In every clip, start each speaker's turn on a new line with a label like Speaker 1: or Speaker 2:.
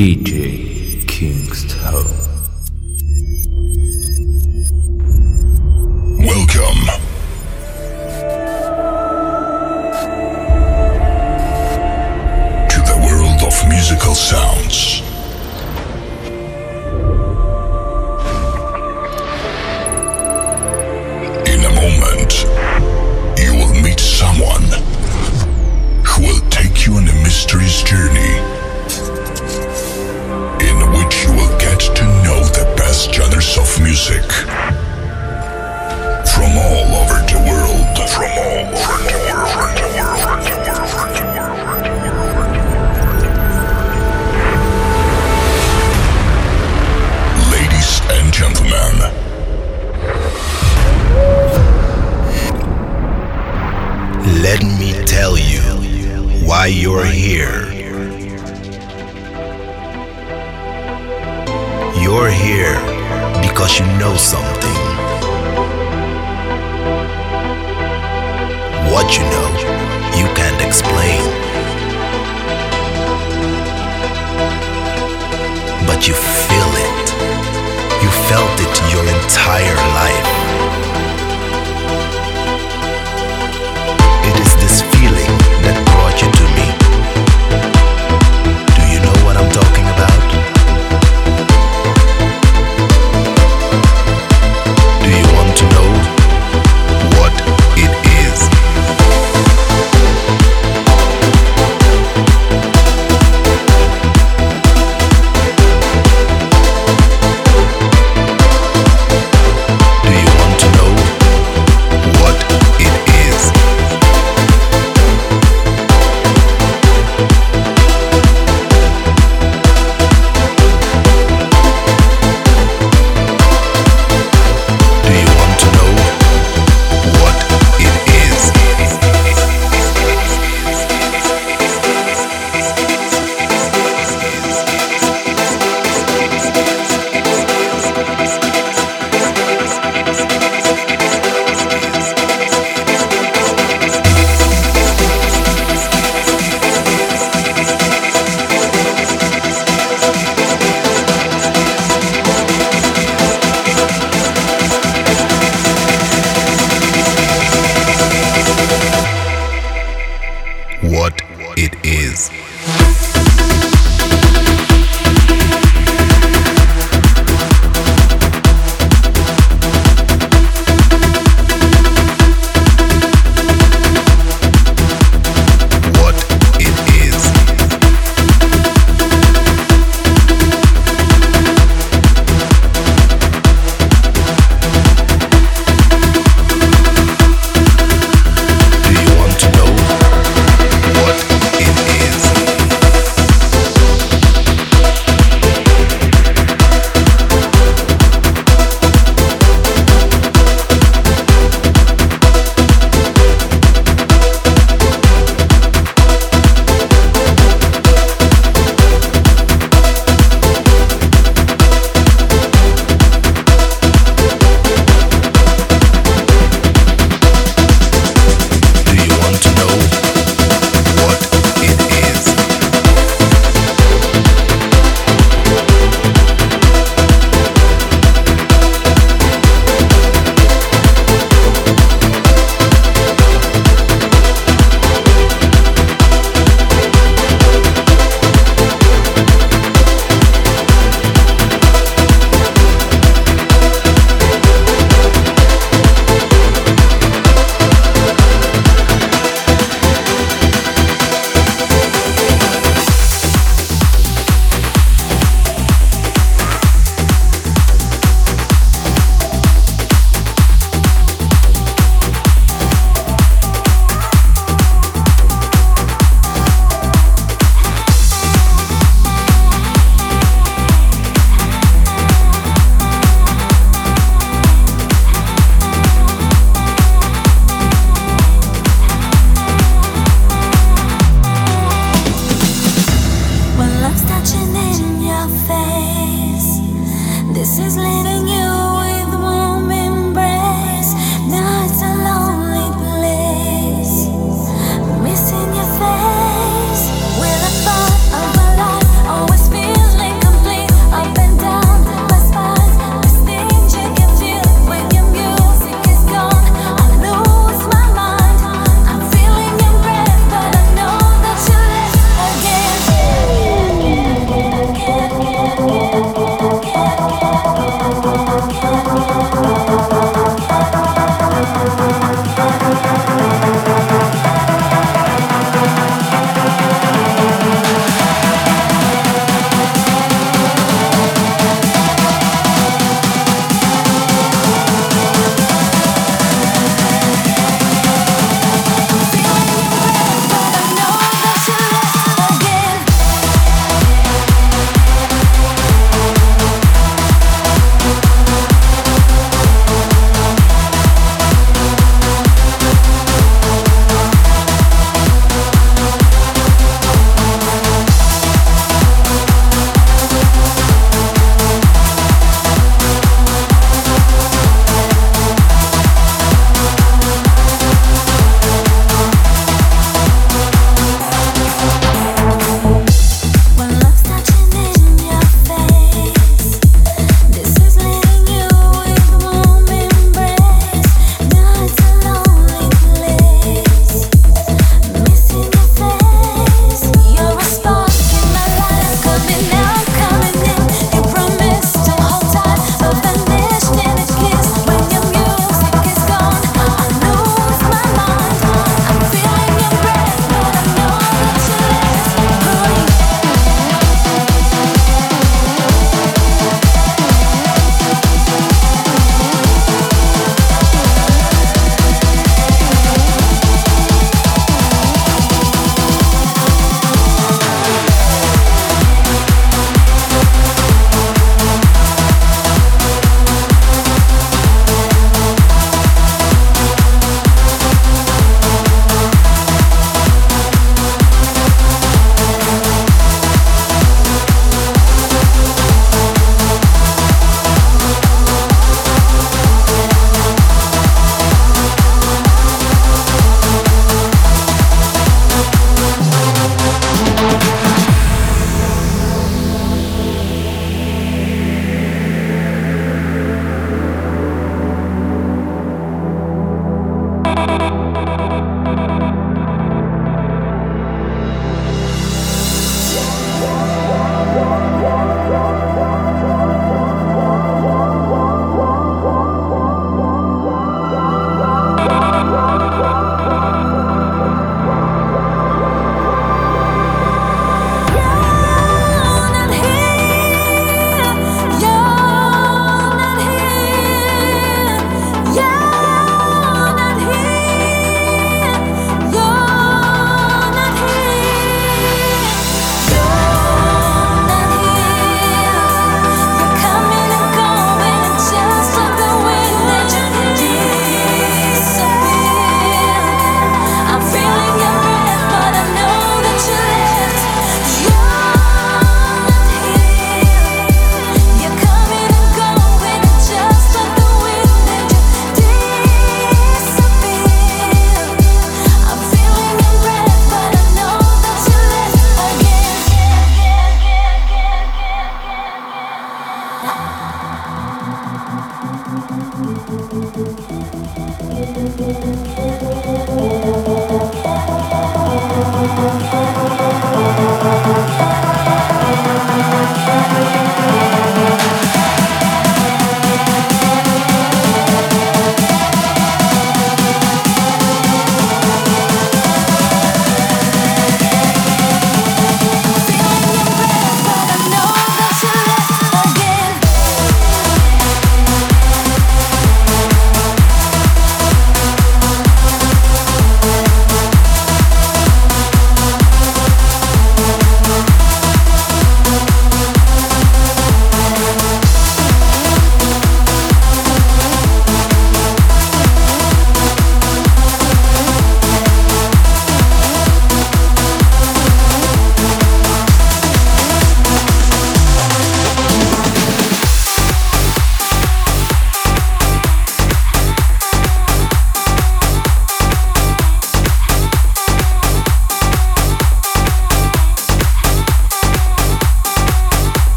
Speaker 1: DJ Kingstone.
Speaker 2: Welcome. To the world of musical sounds.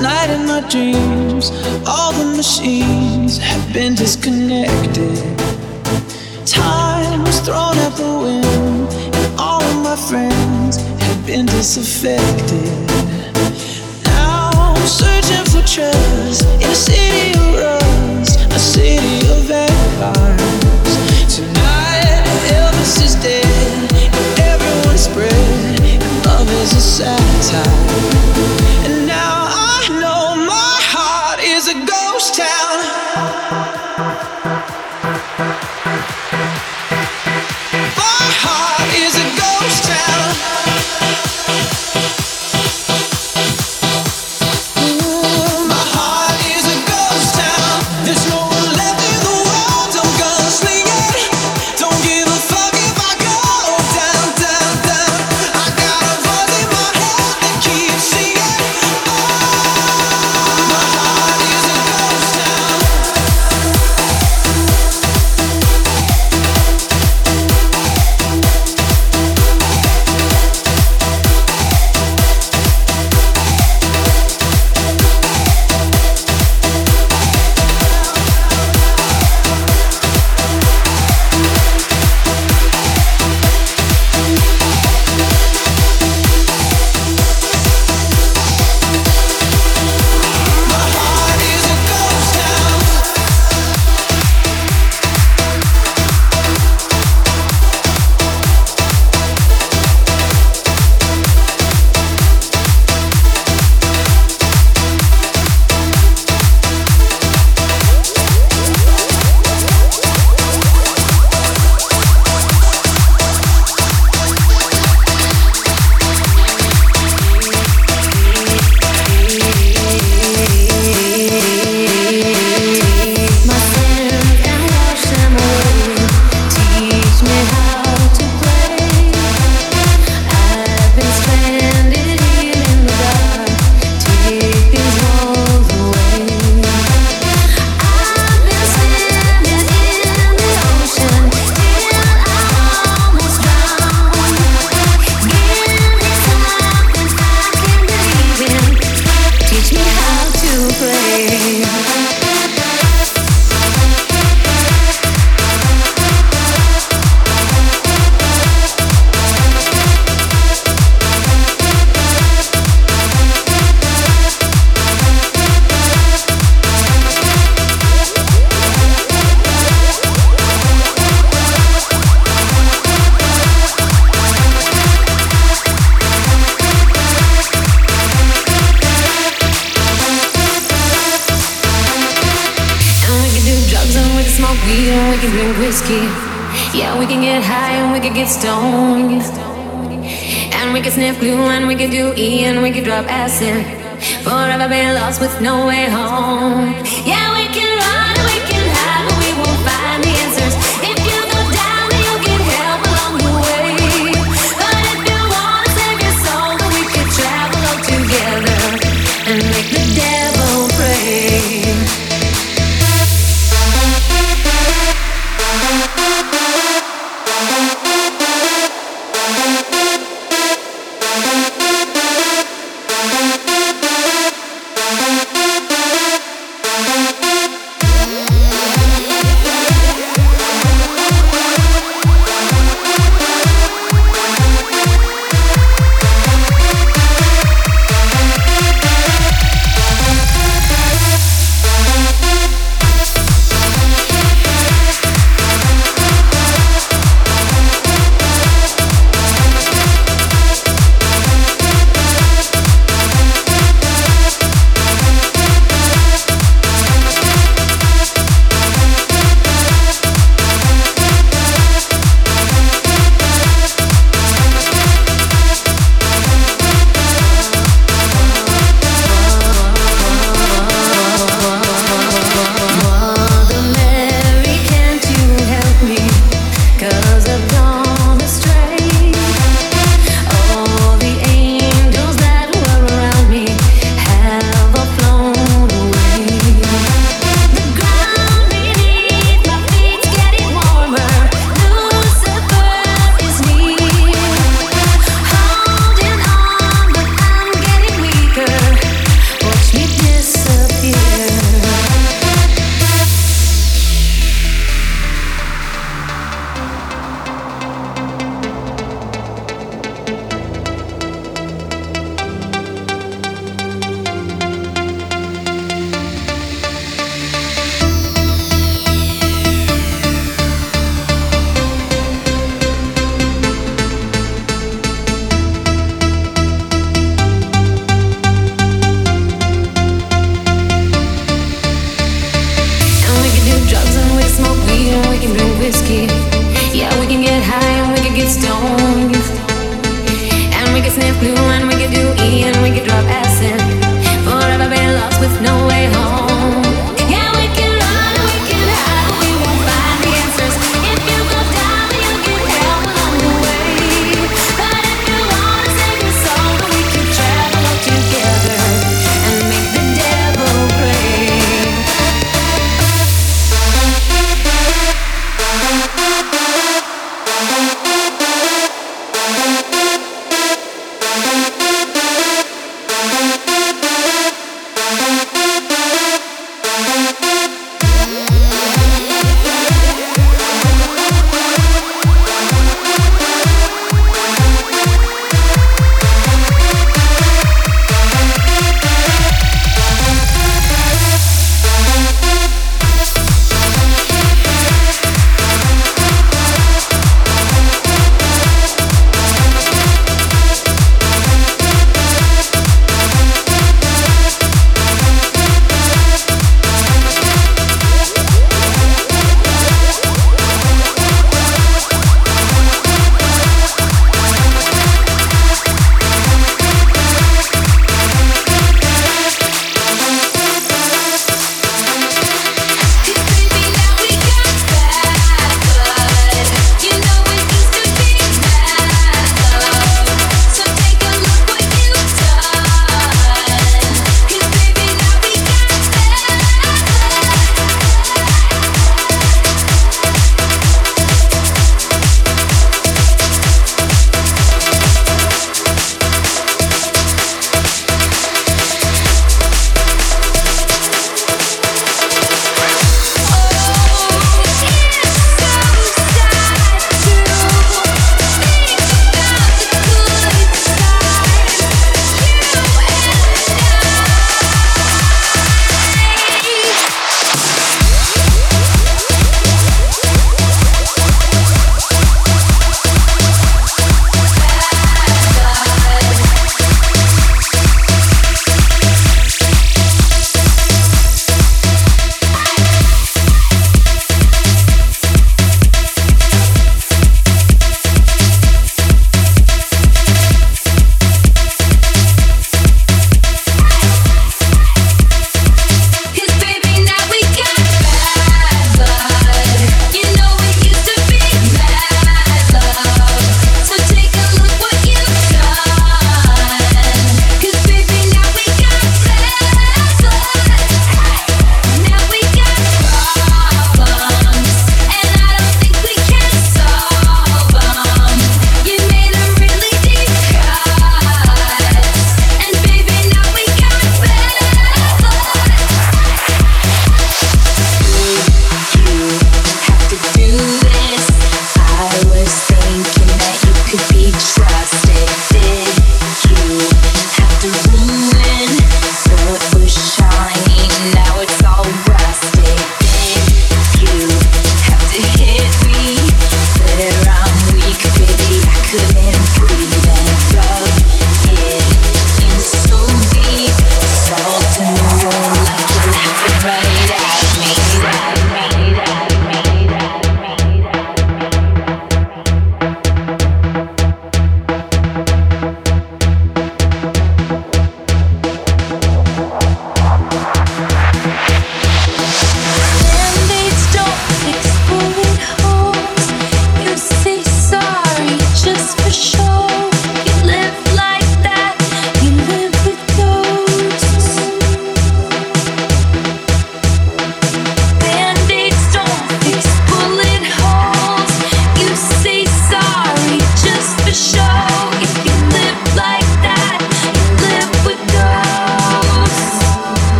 Speaker 3: Night in my dreams, all the machines have been disconnected. Time was thrown out the wind, and all of my friends have been disaffected. Now I'm searching for trust in a city of rust, a city of vampires. Tonight, Elvis is dead, and everyone's spread, and love is a satire.
Speaker 1: you're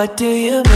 Speaker 1: what do you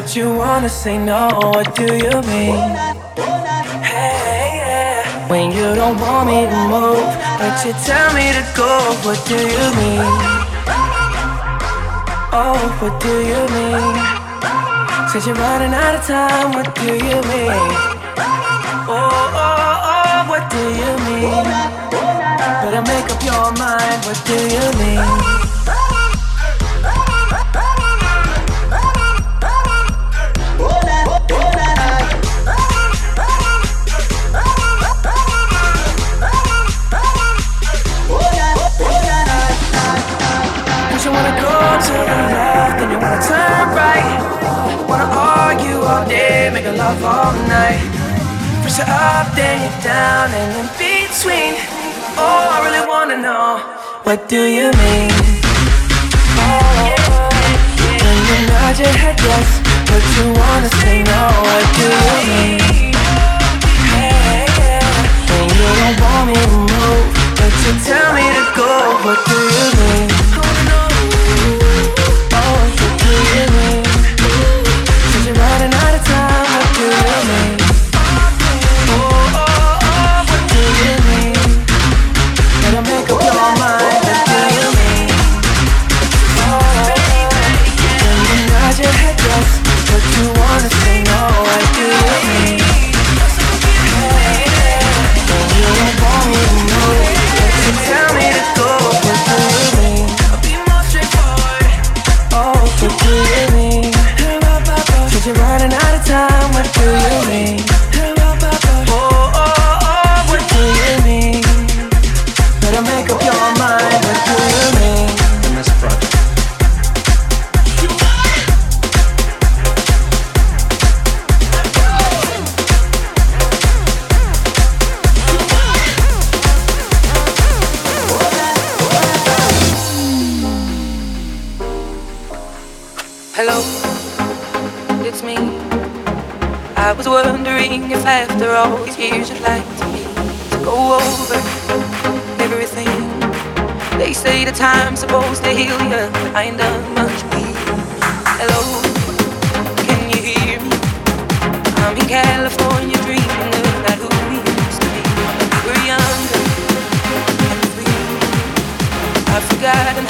Speaker 1: but you wanna say no. What do you mean? Hey, yeah. When you don't want me to move, but you tell me to go. What do you mean? Oh, what do you mean? Said you're running out of time. What do you mean? Oh, oh, oh, what do you mean? Better make up your mind. What do you mean? Love all night. Push you up, then you're down, and in between. Oh, I really wanna know what do you mean? Oh, when you nod your head yes, but you wanna say no. What do you mean? Hey. When you don't want me to move, but you tell me to go. What do you mean? Oh, what do you mean? All these years you'd like to me to go over everything. They say the time's supposed to heal you, but I ain't done much with Hello, can you hear me? I'm in California dreaming about who we used to be. We're younger and free. I've forgotten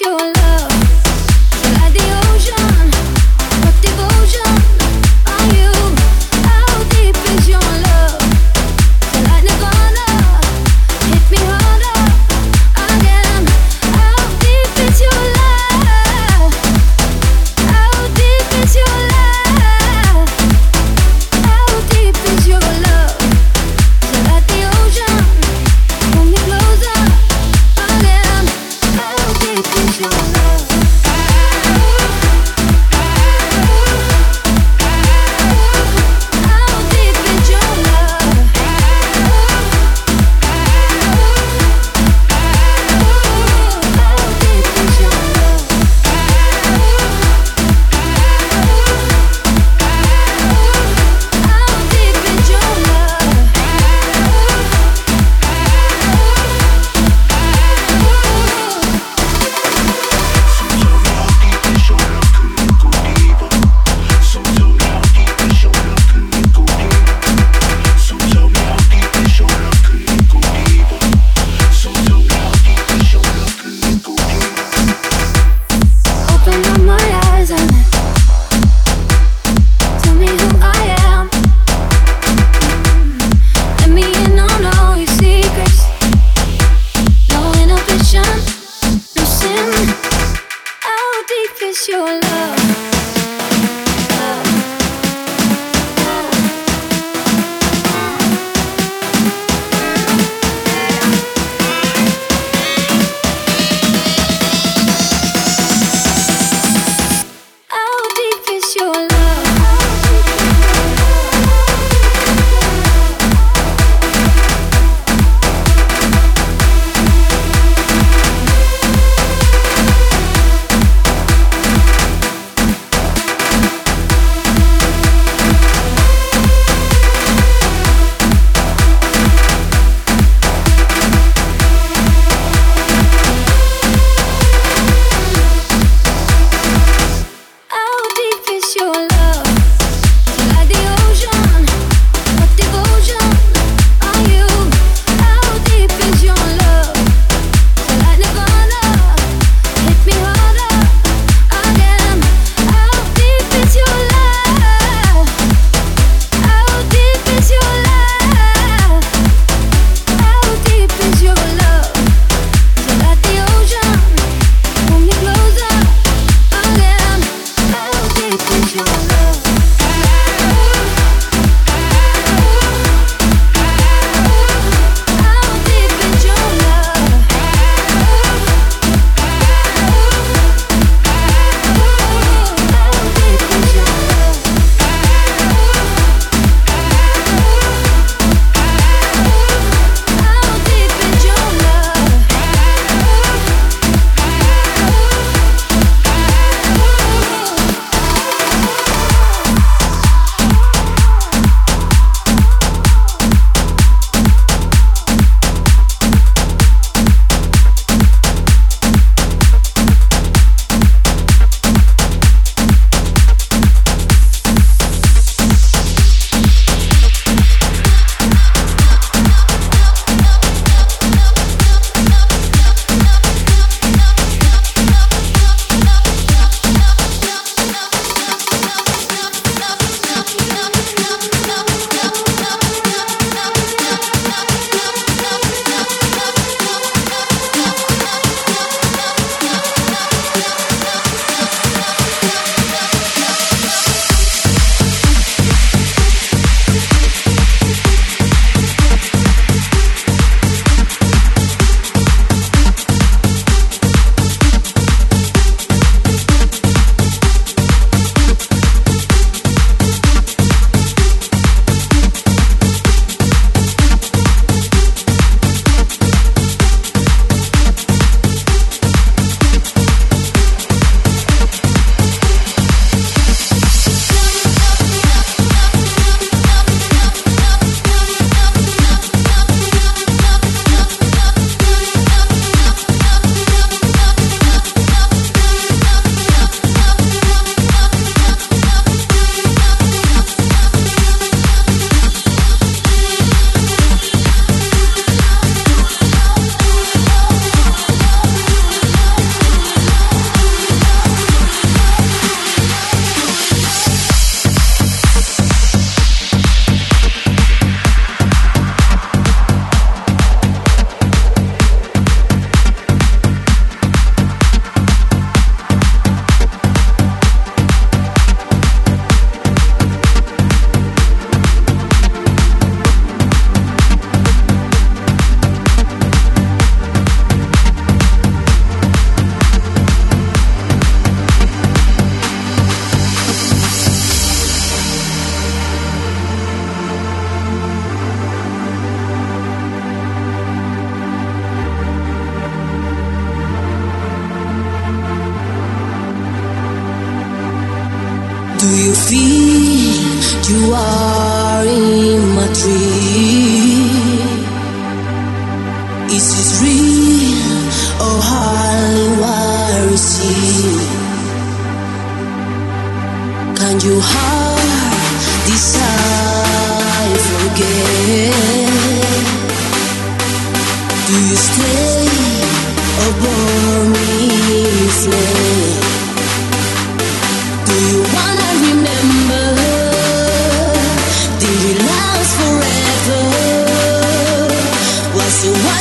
Speaker 1: your love.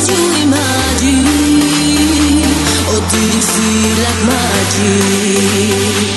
Speaker 1: City Magic. Oh, did you feel like
Speaker 4: magic?